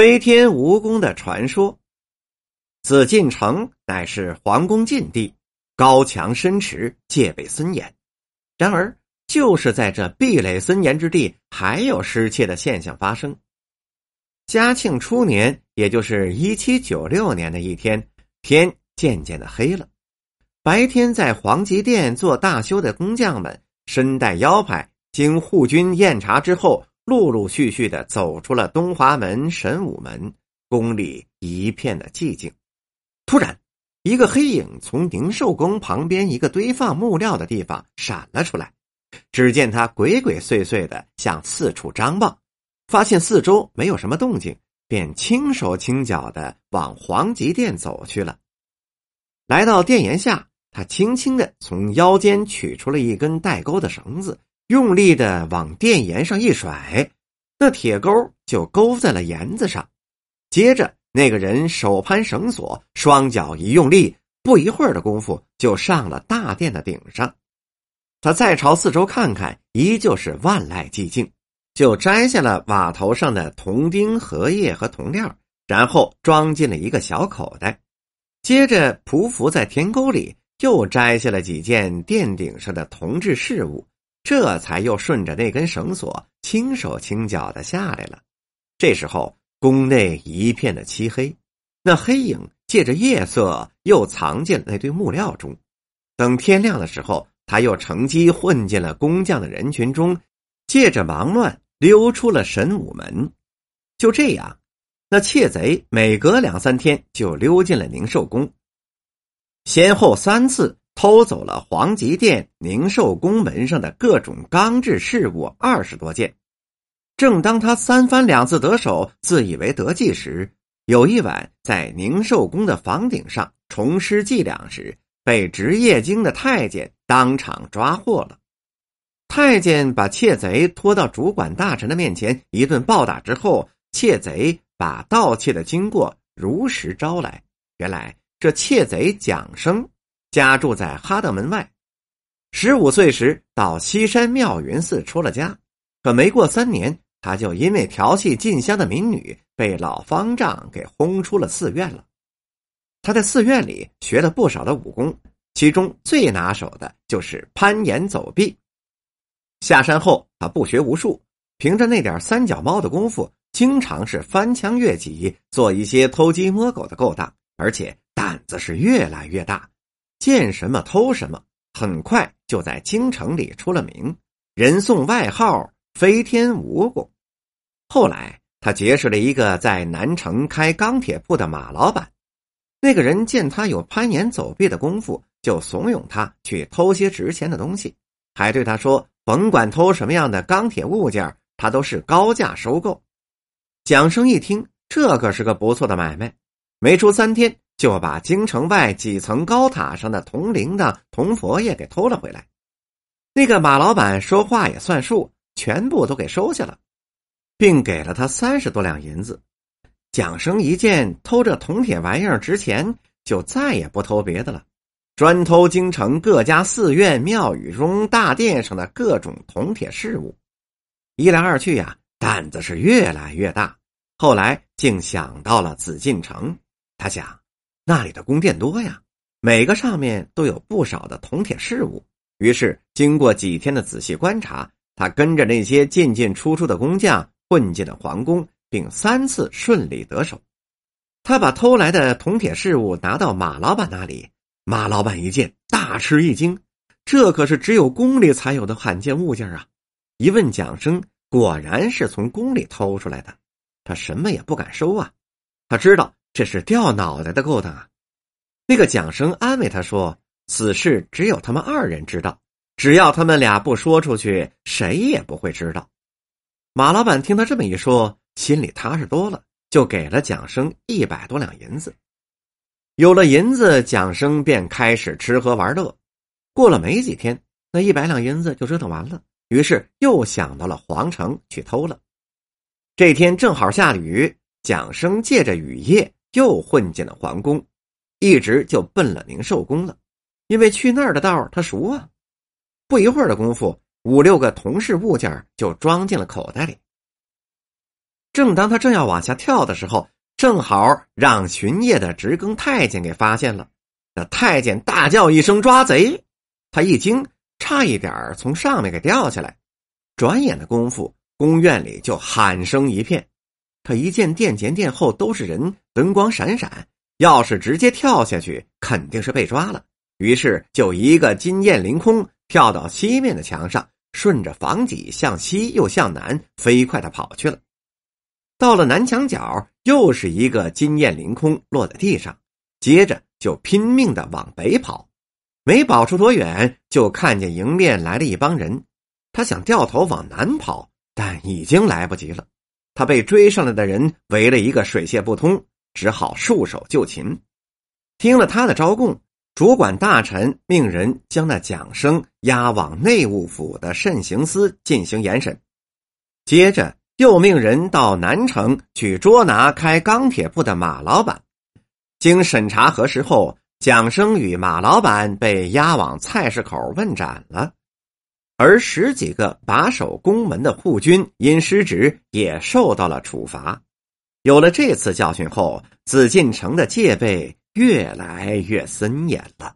飞天蜈蚣的传说。紫禁城乃是皇宫禁地，高墙深池，戒备森严。然而，就是在这壁垒森严之地，还有失窃的现象发生。嘉庆初年，也就是一七九六年的一天，天渐渐的黑了。白天在皇极殿做大修的工匠们，身带腰牌，经护军验查之后，陆陆续续的走出了东华门、神武门，宫里一片的寂静。突然，一个黑影从宁寿宫旁边一个堆放木料的地方闪了出来。只见他鬼鬼祟祟的向四处张望，发现四周没有什么动静，便轻手轻脚的往皇极殿走去了。来到殿檐下，他轻轻的从腰间取出了一根带钩的绳子，用力的往殿檐上一甩，那铁钩就勾在了檐子上。接着。那个人手攀绳索，双脚一用力，不一会儿的功夫就上了大殿的顶上。他再朝四周看看，依旧是万籁寂静，就摘下了瓦头上的铜钉、荷叶和铜链，然后装进了一个小口袋。接着匍匐在田沟里，又摘下了几件殿顶上的铜制饰物，这才又顺着那根绳索轻手轻脚的下来了。这时候。宫内一片的漆黑，那黑影借着夜色又藏进了那堆木料中。等天亮的时候，他又乘机混进了工匠的人群中，借着忙乱溜出了神武门。就这样，那窃贼每隔两三天就溜进了宁寿宫，先后三次偷走了皇极殿、宁寿宫门上的各种钢制饰物二十多件。正当他三番两次得手，自以为得计时，有一晚在宁寿宫的房顶上重施伎俩时，被值夜惊的太监当场抓获了。太监把窃贼拖到主管大臣的面前，一顿暴打之后，窃贼把盗窃的经过如实招来。原来这窃贼蒋生家住在哈德门外，十五岁时到西山妙云寺出了家，可没过三年。他就因为调戏进香的民女，被老方丈给轰出了寺院了。他在寺院里学了不少的武功，其中最拿手的就是攀岩走壁。下山后，他不学无术，凭着那点三脚猫的功夫，经常是翻墙越脊，做一些偷鸡摸狗的勾当，而且胆子是越来越大，见什么偷什么，很快就在京城里出了名，人送外号。飞天蜈蚣。后来，他结识了一个在南城开钢铁铺的马老板。那个人见他有攀岩走壁的功夫，就怂恿他去偷些值钱的东西，还对他说：“甭管偷什么样的钢铁物件，他都是高价收购。”蒋生一听，这可是个不错的买卖。没出三天，就把京城外几层高塔上的铜铃铛、铜佛爷给偷了回来。那个马老板说话也算数。全部都给收下了，并给了他三十多两银子。蒋生一见偷这铜铁玩意儿值钱，就再也不偷别的了，专偷京城各家寺院庙宇中大殿上的各种铜铁饰物。一来二去呀，胆子是越来越大。后来竟想到了紫禁城，他想那里的宫殿多呀，每个上面都有不少的铜铁饰物。于是经过几天的仔细观察。他跟着那些进进出出的工匠混进了皇宫，并三次顺利得手。他把偷来的铜铁饰物拿到马老板那里，马老板一见大吃一惊，这可是只有宫里才有的罕见物件啊！一问蒋生，果然是从宫里偷出来的，他什么也不敢收啊。他知道这是掉脑袋的勾当啊。那个蒋生安慰他说：“此事只有他们二人知道。”只要他们俩不说出去，谁也不会知道。马老板听他这么一说，心里踏实多了，就给了蒋生一百多两银子。有了银子，蒋生便开始吃喝玩乐。过了没几天，那一百两银子就折腾完了，于是又想到了皇城去偷了。这天正好下雨，蒋生借着雨夜又混进了皇宫，一直就奔了宁寿宫了，因为去那儿的道他熟啊。不一会儿的功夫，五六个铜饰物件就装进了口袋里。正当他正要往下跳的时候，正好让巡夜的直更太监给发现了。那太监大叫一声：“抓贼！”他一惊，差一点从上面给掉下来。转眼的功夫，宫院里就喊声一片。他一见殿前殿后都是人，灯光闪闪，要是直接跳下去，肯定是被抓了。于是就一个金燕凌空，跳到西面的墙上，顺着房脊向西又向南飞快的跑去了。到了南墙角，又是一个金燕凌空落在地上，接着就拼命的往北跑。没跑出多远，就看见迎面来了一帮人。他想掉头往南跑，但已经来不及了。他被追上来的人围了一个水泄不通，只好束手就擒。听了他的招供，主管大臣命人将那蒋生押往内务府的慎刑司进行严审。接着又命人到南城去捉拿开钢铁铺的马老板。经审查核实后，蒋生与马老板被押往菜市口问斩了。而十几个把守宫门的护军因失职也受到了处罚。有了这次教训后，紫禁城的戒备越来越森严了。